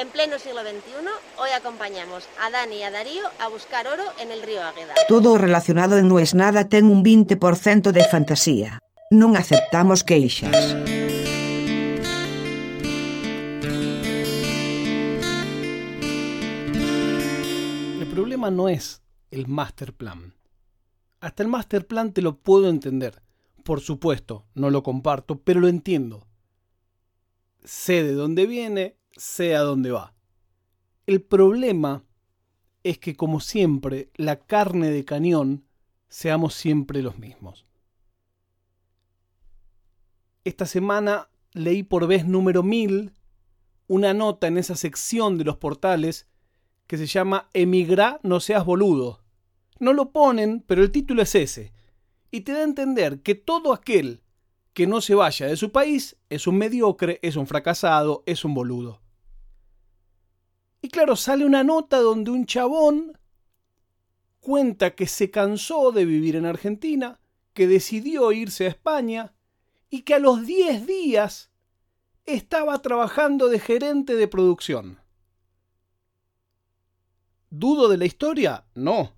En pleno siglo XXI, hoy acompañamos a Dani y a Darío a buscar oro en el río Águeda. Todo relacionado en No es nada ten un 20% de fantasía. Non aceptamos queixas. El problema no es el master plan. Hasta el master plan te lo puedo entender. Por supuesto, no lo comparto, pero lo entiendo. Sé de dónde viene, sé a dónde va. El problema es que, como siempre, la carne de cañón seamos siempre los mismos. Esta semana leí por vez número 1000 una nota en esa sección de los portales que se llama Emigrá, no seas boludo. No lo ponen, pero el título es ese. Y te da a entender que todo aquel que no se vaya de su país es un mediocre, es un fracasado, es un boludo. Y claro, sale una nota donde un chabón cuenta que se cansó de vivir en Argentina, que decidió irse a España y que a los 10 días estaba trabajando de gerente de producción. ¿Dudo de la historia? No.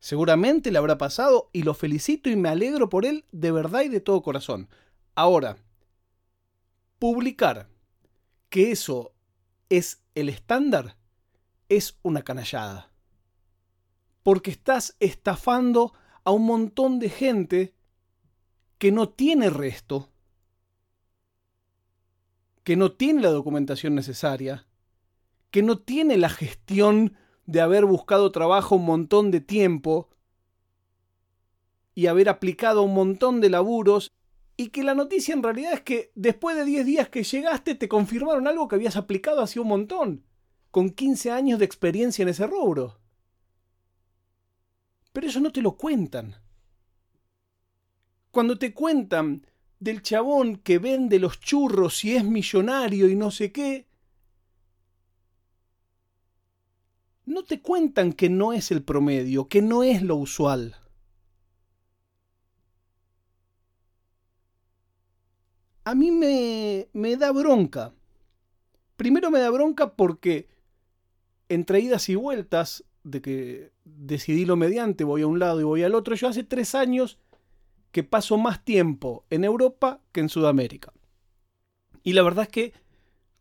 Seguramente le habrá pasado y lo felicito y me alegro por él de verdad y de todo corazón. Ahora, publicar que eso es el estándar es una canallada. Porque estás estafando a un montón de gente que no tiene resto, que no tiene la documentación necesaria, que no tiene la gestión de haber buscado trabajo un montón de tiempo y haber aplicado un montón de laburos y que la noticia en realidad es que después de 10 días que llegaste te confirmaron algo que habías aplicado hace un montón, con 15 años de experiencia en ese rubro. Pero eso no te lo cuentan. Cuando te cuentan del chabón que vende los churros y es millonario y no sé qué, no te cuentan que no es el promedio, que no es lo usual. A mí me, me da bronca. Primero me da bronca porque entre idas y vueltas de que decidí lo mediante, voy a un lado y voy al otro, yo hace tres años que paso más tiempo en Europa que en Sudamérica. Y la verdad es que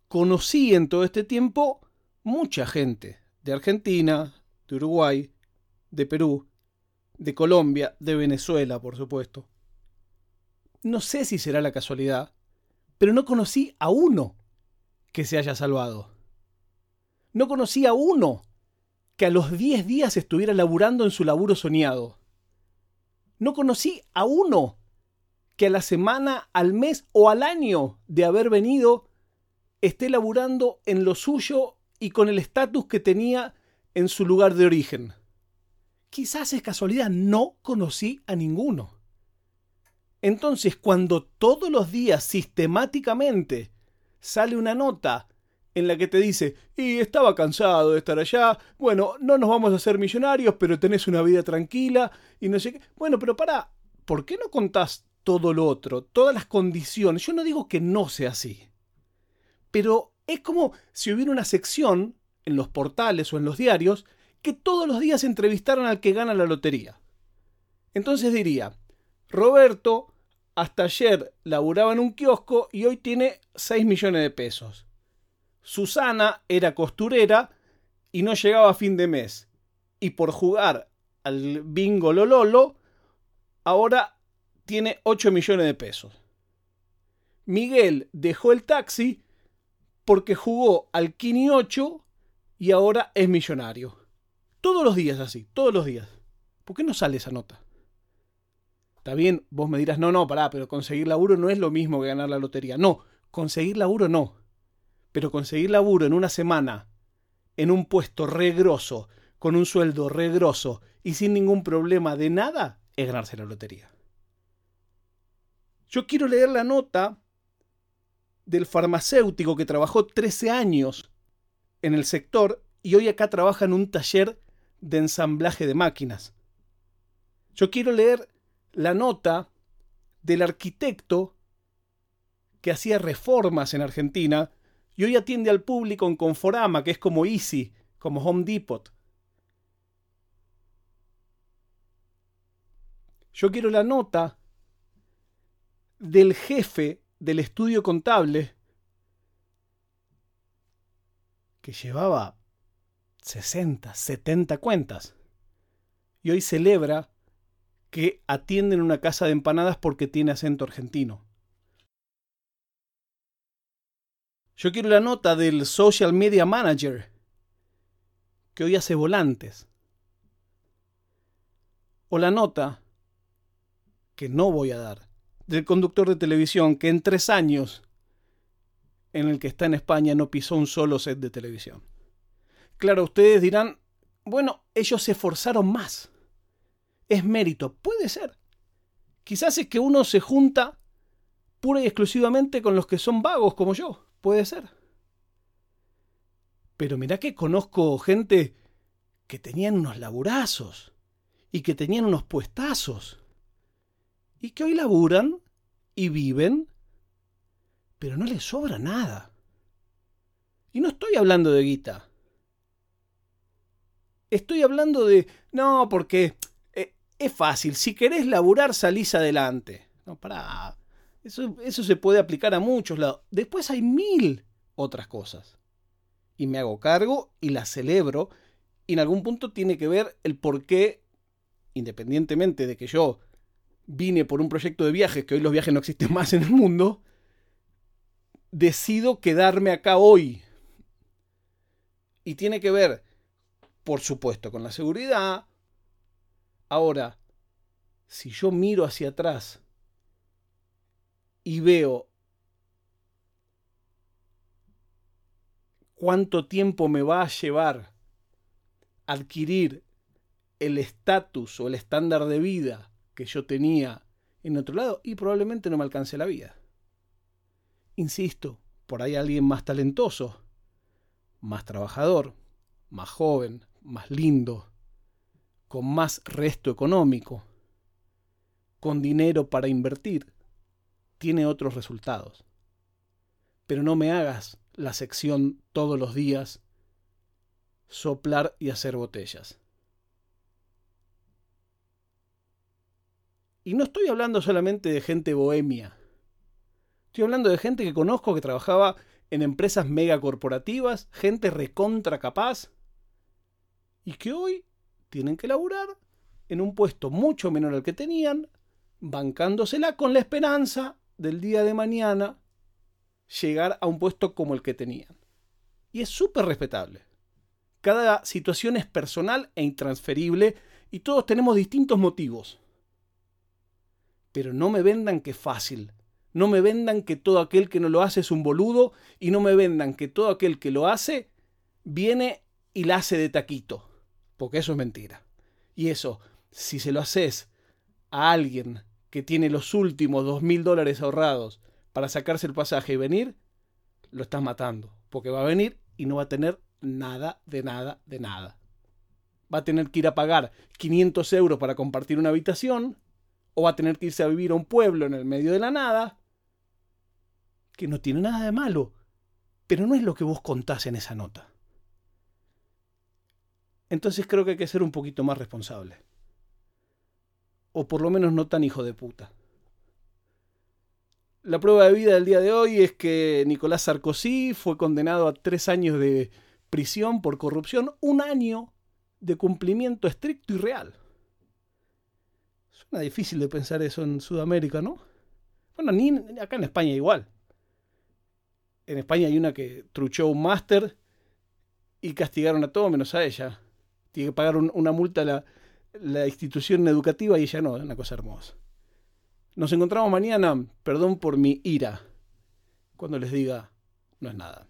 conocí en todo este tiempo mucha gente, de Argentina, de Uruguay, de Perú, de Colombia, de Venezuela, por supuesto. No sé si será la casualidad, pero no conocí a uno que se haya salvado. No conocí a uno que a los 10 días estuviera laburando en su laburo soñado. No conocí a uno que a la semana, al mes o al año de haber venido esté laburando en lo suyo y con el estatus que tenía en su lugar de origen. Quizás es casualidad, no conocí a ninguno. Entonces, cuando todos los días sistemáticamente sale una nota en la que te dice, y estaba cansado de estar allá, bueno, no nos vamos a hacer millonarios, pero tenés una vida tranquila, y no sé qué. Bueno, pero para, ¿por qué no contás todo lo otro, todas las condiciones? Yo no digo que no sea así, pero es como si hubiera una sección en los portales o en los diarios que todos los días entrevistaran al que gana la lotería. Entonces diría, Roberto hasta ayer laburaba en un kiosco y hoy tiene 6 millones de pesos. Susana era costurera y no llegaba a fin de mes. Y por jugar al bingo Lololo, ahora tiene 8 millones de pesos. Miguel dejó el taxi porque jugó al Kini 8 y ahora es millonario. Todos los días así, todos los días. ¿Por qué no sale esa nota? Está bien, vos me dirás, no, no, pará, pero conseguir laburo no es lo mismo que ganar la lotería. No, conseguir laburo no pero conseguir laburo en una semana, en un puesto regroso, con un sueldo regroso y sin ningún problema de nada, es ganarse la lotería. Yo quiero leer la nota del farmacéutico que trabajó 13 años en el sector y hoy acá trabaja en un taller de ensamblaje de máquinas. Yo quiero leer la nota del arquitecto que hacía reformas en Argentina Y hoy atiende al público en Conforama, que es como Easy, como Home Depot. Yo quiero la nota del jefe del estudio contable que llevaba 60, 70 cuentas. Y hoy celebra que atienden una casa de empanadas porque tiene acento argentino. Yo quiero la nota del social media manager que hoy hace volantes. O la nota que no voy a dar del conductor de televisión que en tres años en el que está en España no pisó un solo set de televisión. Claro, ustedes dirán, bueno, ellos se esforzaron más. Es mérito. Puede ser. Quizás es que uno se junta pura y exclusivamente con los que son vagos como yo. Puede ser. Pero mirá que conozco gente que tenían unos laburazos y que tenían unos puestazos y que hoy laburan y viven, pero no les sobra nada. Y no estoy hablando de guita. Estoy hablando de, no, porque es fácil, si querés laburar salís adelante. No, para. Eso, eso se puede aplicar a muchos lados. Después hay mil otras cosas. Y me hago cargo y las celebro. Y en algún punto tiene que ver el por qué, independientemente de que yo vine por un proyecto de viajes, que hoy los viajes no existen más en el mundo, decido quedarme acá hoy. Y tiene que ver, por supuesto, con la seguridad. Ahora, si yo miro hacia atrás y veo cuánto tiempo me va a llevar adquirir el estatus o el estándar de vida que yo tenía en otro lado y probablemente no me alcance la vida. Insisto, por ahí alguien más talentoso, más trabajador, más joven, más lindo, con más resto económico, con dinero para invertir, tiene otros resultados. Pero no me hagas la sección todos los días, soplar y hacer botellas. Y no estoy hablando solamente de gente bohemia. Estoy hablando de gente que conozco que trabajaba en empresas megacorporativas, gente recontra capaz, y que hoy tienen que laburar en un puesto mucho menor al que tenían, bancándosela con la esperanza del día de mañana llegar a un puesto como el que tenían. Y es súper respetable. Cada situación es personal e intransferible y todos tenemos distintos motivos pero no me vendan que es fácil. No me vendan que todo aquel que no lo hace es un boludo y no me vendan que todo aquel que lo hace viene y la hace de taquito. Porque eso es mentira. Y eso, si se lo haces a alguien que tiene los últimos dos mil dólares ahorrados para sacarse el pasaje y venir, lo estás matando. Porque va a venir y no va a tener nada, de nada, de nada. Va a tener que ir a pagar 500 euros para compartir una habitación o va a tener que irse a vivir a un pueblo en el medio de la nada, que no tiene nada de malo, pero no es lo que vos contás en esa nota. Entonces creo que hay que ser un poquito más responsable. O por lo menos no tan hijo de puta. La prueba de vida del día de hoy es que Nicolás Sarkozy fue condenado a tres años de prisión por corrupción, un año de cumplimiento estricto y real. Suena difícil de pensar eso en Sudamérica, ¿no? Bueno, ni acá en España igual. En España hay una que truchó un máster y castigaron a todo menos a ella tiene que pagar una multa la, la institución educativa y ella no, es una cosa hermosa. Nos encontramos mañana, perdón por mi ira, cuando les diga, no es nada.